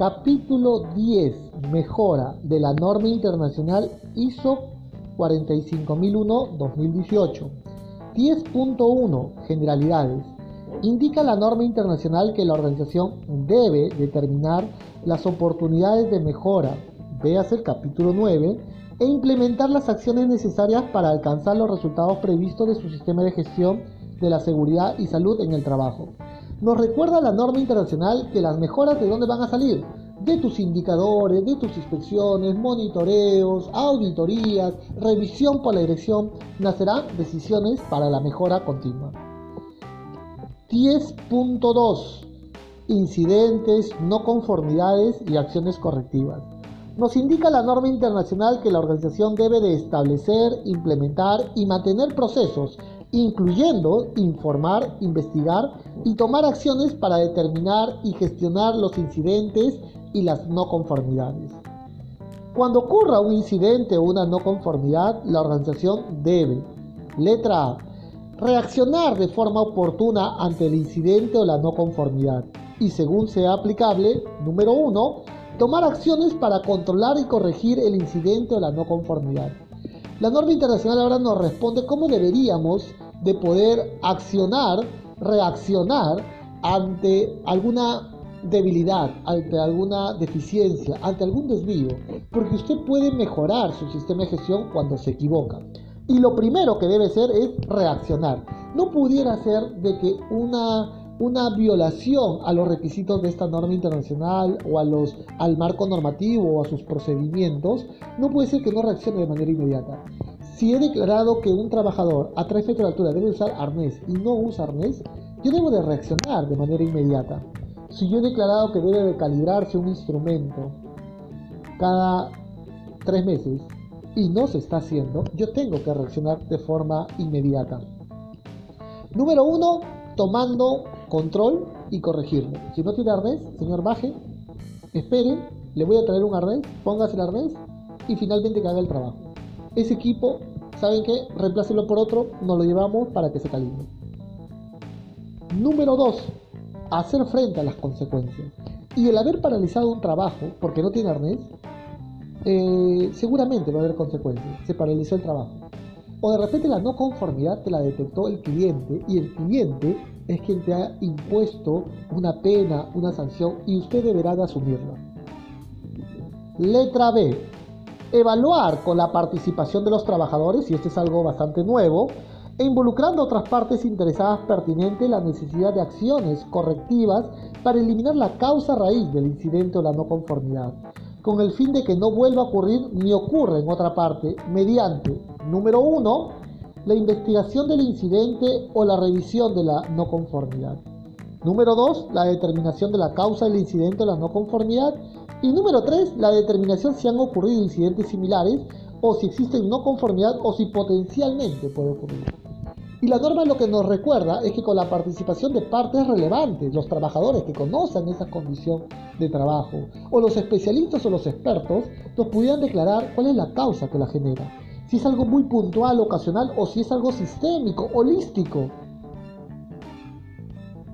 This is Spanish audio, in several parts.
Capítulo 10. Mejora de la norma internacional ISO 45001-2018. 10.1. Generalidades. Indica la norma internacional que la organización debe determinar las oportunidades de mejora, véase el capítulo 9, e implementar las acciones necesarias para alcanzar los resultados previstos de su sistema de gestión de la seguridad y salud en el trabajo. Nos recuerda la norma internacional que las mejoras de dónde van a salir, de tus indicadores, de tus inspecciones, monitoreos, auditorías, revisión por la dirección, nacerán decisiones para la mejora continua. 10.2 Incidentes, no conformidades y acciones correctivas. Nos indica la norma internacional que la organización debe de establecer, implementar y mantener procesos incluyendo informar, investigar y tomar acciones para determinar y gestionar los incidentes y las no conformidades. Cuando ocurra un incidente o una no conformidad, la organización debe, letra A, reaccionar de forma oportuna ante el incidente o la no conformidad y según sea aplicable, número 1, tomar acciones para controlar y corregir el incidente o la no conformidad. La norma internacional ahora nos responde cómo deberíamos de poder accionar, reaccionar ante alguna debilidad, ante alguna deficiencia, ante algún desvío, porque usted puede mejorar su sistema de gestión cuando se equivoca. Y lo primero que debe ser es reaccionar. No pudiera ser de que una una violación a los requisitos de esta norma internacional o a los, al marco normativo o a sus procedimientos, no puede ser que no reaccione de manera inmediata. Si he declarado que un trabajador a tres metros de altura debe usar arnés y no usa arnés, yo debo de reaccionar de manera inmediata. Si yo he declarado que debe de calibrarse un instrumento cada tres meses y no se está haciendo, yo tengo que reaccionar de forma inmediata. Número uno, tomando control y corregirlo. Si no tiene arnés, señor baje, espere, le voy a traer un arnés, póngase el arnés y finalmente que haga el trabajo. Ese equipo, ¿saben qué? Reemplácelo por otro, nos lo llevamos para que se calibre. Número 2. Hacer frente a las consecuencias. Y el haber paralizado un trabajo porque no tiene arnés, eh, seguramente va a haber consecuencias. Se paralizó el trabajo. O de repente la no conformidad te la detectó el cliente y el cliente es quien te ha impuesto una pena, una sanción y usted deberá de asumirla. Letra B. Evaluar con la participación de los trabajadores, y esto es algo bastante nuevo, e involucrando a otras partes interesadas pertinente la necesidad de acciones correctivas para eliminar la causa raíz del incidente o la no conformidad, con el fin de que no vuelva a ocurrir ni ocurra en otra parte, mediante, número uno, la investigación del incidente o la revisión de la no conformidad. Número 2, la determinación de la causa del incidente o la no conformidad. Y número 3, la determinación si han ocurrido incidentes similares o si existen no conformidad o si potencialmente puede ocurrir. Y la norma lo que nos recuerda es que con la participación de partes relevantes, los trabajadores que conocen esa condición de trabajo, o los especialistas o los expertos, nos pudieran declarar cuál es la causa que la genera si es algo muy puntual, ocasional o si es algo sistémico, holístico,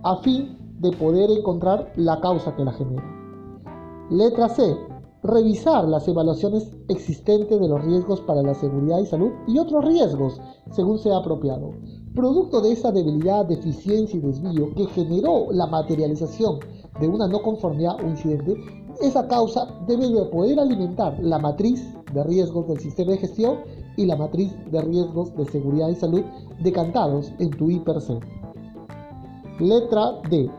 a fin de poder encontrar la causa que la genera. Letra C. Revisar las evaluaciones existentes de los riesgos para la seguridad y salud y otros riesgos, según sea apropiado. Producto de esa debilidad, deficiencia y desvío que generó la materialización de una no conformidad o incidente, esa causa debe de poder alimentar la matriz de riesgos del sistema de gestión y la matriz de riesgos de seguridad y salud decantados en tu IPRC. Letra D.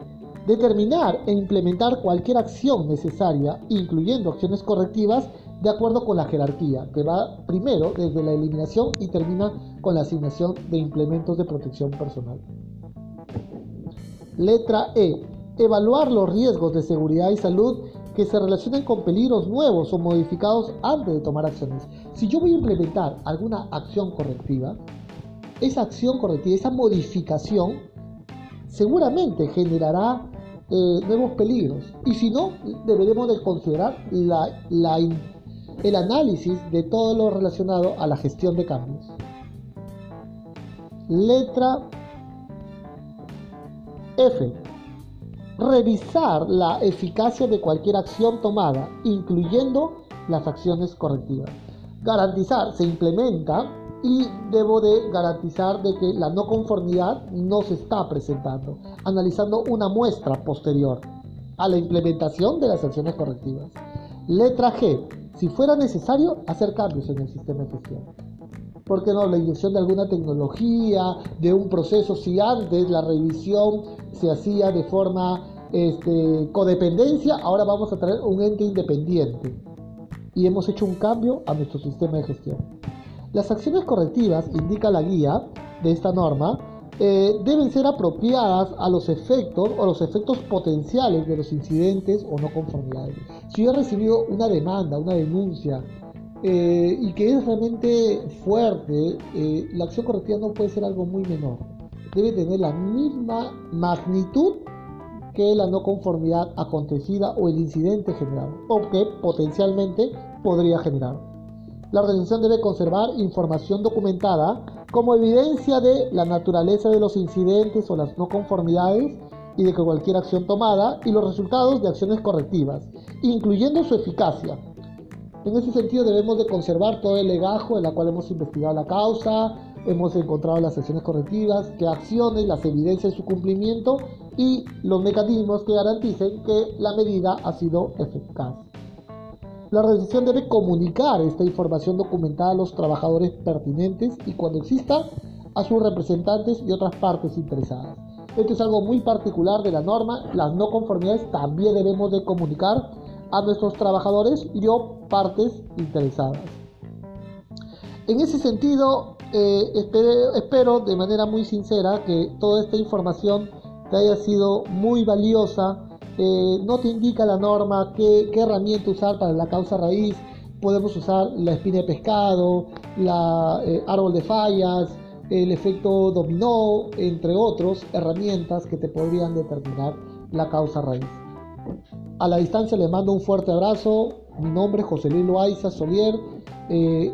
Determinar e implementar cualquier acción necesaria, incluyendo acciones correctivas, de acuerdo con la jerarquía, que va primero desde la eliminación y termina con la asignación de implementos de protección personal. Letra E. Evaluar los riesgos de seguridad y salud que se relacionen con peligros nuevos o modificados antes de tomar acciones. Si yo voy a implementar alguna acción correctiva, esa acción correctiva, esa modificación, seguramente generará eh, nuevos peligros. Y si no, deberemos de considerar el análisis de todo lo relacionado a la gestión de cambios. Letra F revisar la eficacia de cualquier acción tomada, incluyendo las acciones correctivas. Garantizar se implementa y debo de garantizar de que la no conformidad no se está presentando, analizando una muestra posterior a la implementación de las acciones correctivas. Letra G. Si fuera necesario, hacer cambios en el sistema de gestión. ¿Por qué no? La inyección de alguna tecnología, de un proceso, si antes la revisión se hacía de forma este, codependencia, ahora vamos a traer un ente independiente. Y hemos hecho un cambio a nuestro sistema de gestión. Las acciones correctivas, indica la guía de esta norma, eh, deben ser apropiadas a los efectos o los efectos potenciales de los incidentes o no conformidades. Si yo he recibido una demanda, una denuncia, eh, y que es realmente fuerte, eh, la acción correctiva no puede ser algo muy menor. Debe tener la misma magnitud que la no conformidad acontecida o el incidente generado, o que potencialmente podría generar. La organización debe conservar información documentada como evidencia de la naturaleza de los incidentes o las no conformidades y de que cualquier acción tomada y los resultados de acciones correctivas, incluyendo su eficacia. En ese sentido debemos de conservar todo el legajo en la cual hemos investigado la causa, hemos encontrado las acciones correctivas, qué acciones, las evidencias de su cumplimiento y los mecanismos que garanticen que la medida ha sido eficaz. La organización debe comunicar esta información documentada a los trabajadores pertinentes y cuando exista a sus representantes y otras partes interesadas. Esto es algo muy particular de la norma. Las no conformidades también debemos de comunicar a nuestros trabajadores y o partes interesadas. En ese sentido, eh, espero de manera muy sincera que toda esta información te haya sido muy valiosa eh, no te indica la norma qué, herramienta usar para la causa raíz. Podemos usar la espina de pescado, la eh, árbol de fallas, el efecto dominó, entre otros herramientas que te podrían determinar la causa raíz. A la distancia les mando un fuerte abrazo. Mi nombre es José Luis Loaiza Solier, eh,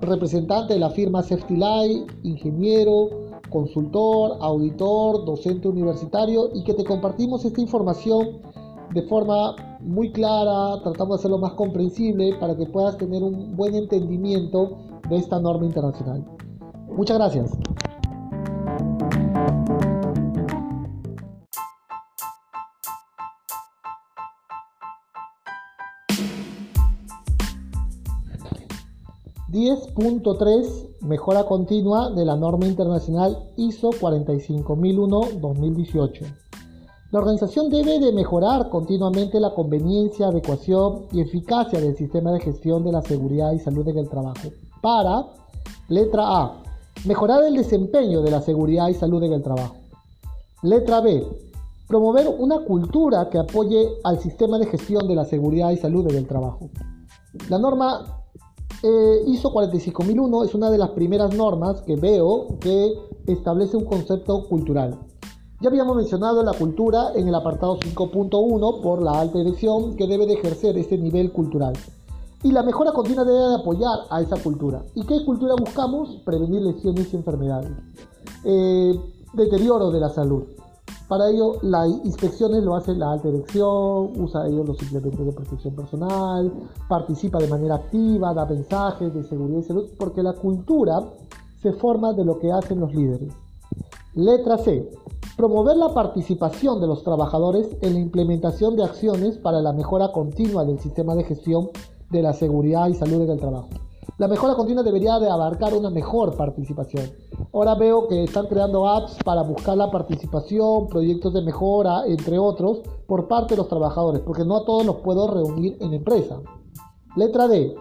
representante de la firma Light, ingeniero, consultor, auditor, docente universitario y que te compartimos esta información de forma muy clara, tratamos de hacerlo más comprensible para que puedas tener un buen entendimiento de esta norma internacional. Muchas gracias. 10.3 Mejora continua de la norma internacional ISO 45001-2018. La organización debe de mejorar continuamente la conveniencia, adecuación y eficacia del sistema de gestión de la seguridad y salud en el trabajo. Para, letra A, mejorar el desempeño de la seguridad y salud en el trabajo. Letra B, promover una cultura que apoye al sistema de gestión de la seguridad y salud en el trabajo. La norma eh, ISO 45001 es una de las primeras normas que veo que establece un concepto cultural. Ya habíamos mencionado la cultura en el apartado 5.1 por la alta dirección que debe de ejercer este nivel cultural. Y la mejora continua debe de apoyar a esa cultura. ¿Y qué cultura buscamos? Prevenir lesiones y enfermedades. Eh, deterioro de la salud. Para ello, las inspecciones lo hace la alta dirección, usa ellos los implementos de protección personal, participa de manera activa, da mensajes de seguridad y salud, porque la cultura se forma de lo que hacen los líderes. Letra C. Promover la participación de los trabajadores en la implementación de acciones para la mejora continua del sistema de gestión de la seguridad y salud en el trabajo. La mejora continua debería de abarcar una mejor participación. Ahora veo que están creando apps para buscar la participación, proyectos de mejora, entre otros, por parte de los trabajadores, porque no a todos los puedo reunir en empresa. Letra D.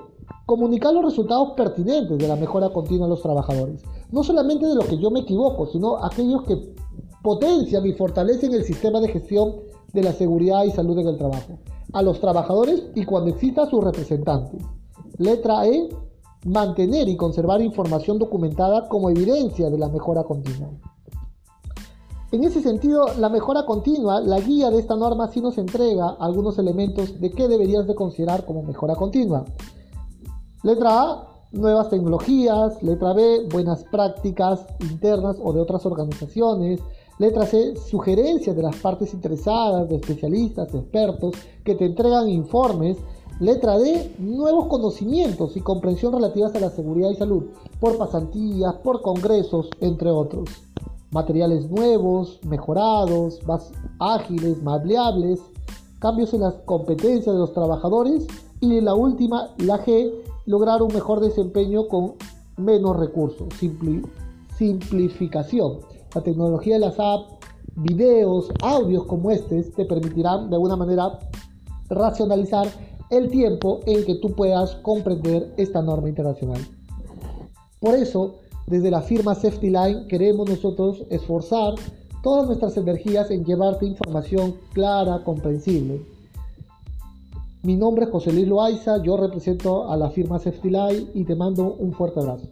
Comunicar los resultados pertinentes de la mejora continua a los trabajadores. No solamente de los que yo me equivoco, sino aquellos que potencian y fortalecen el sistema de gestión de la seguridad y salud en el trabajo. A los trabajadores y cuando exista sus representantes. Letra E mantener y conservar información documentada como evidencia de la mejora continua. En ese sentido, la mejora continua, la guía de esta norma sí nos entrega algunos elementos de qué deberías de considerar como mejora continua. Letra A, nuevas tecnologías. Letra B, buenas prácticas internas o de otras organizaciones. Letra C, sugerencias de las partes interesadas, de especialistas, expertos, que te entregan informes. Letra D, nuevos conocimientos y comprensión relativas a la seguridad y salud, por pasantías, por congresos, entre otros. Materiales nuevos, mejorados, más ágiles, maleables, cambios en las competencias de los trabajadores y la última, la G, lograr un mejor desempeño con menos recursos, simplificación. La tecnología de las apps, videos, audios como este te permitirán de alguna manera racionalizar el tiempo en que tú puedas comprender esta norma internacional. Por eso, desde la firma Safety Line queremos nosotros esforzar todas nuestras energías en llevarte información clara, comprensible. Mi nombre es José Luis Loaiza, yo represento a la firma Safety Line y te mando un fuerte abrazo.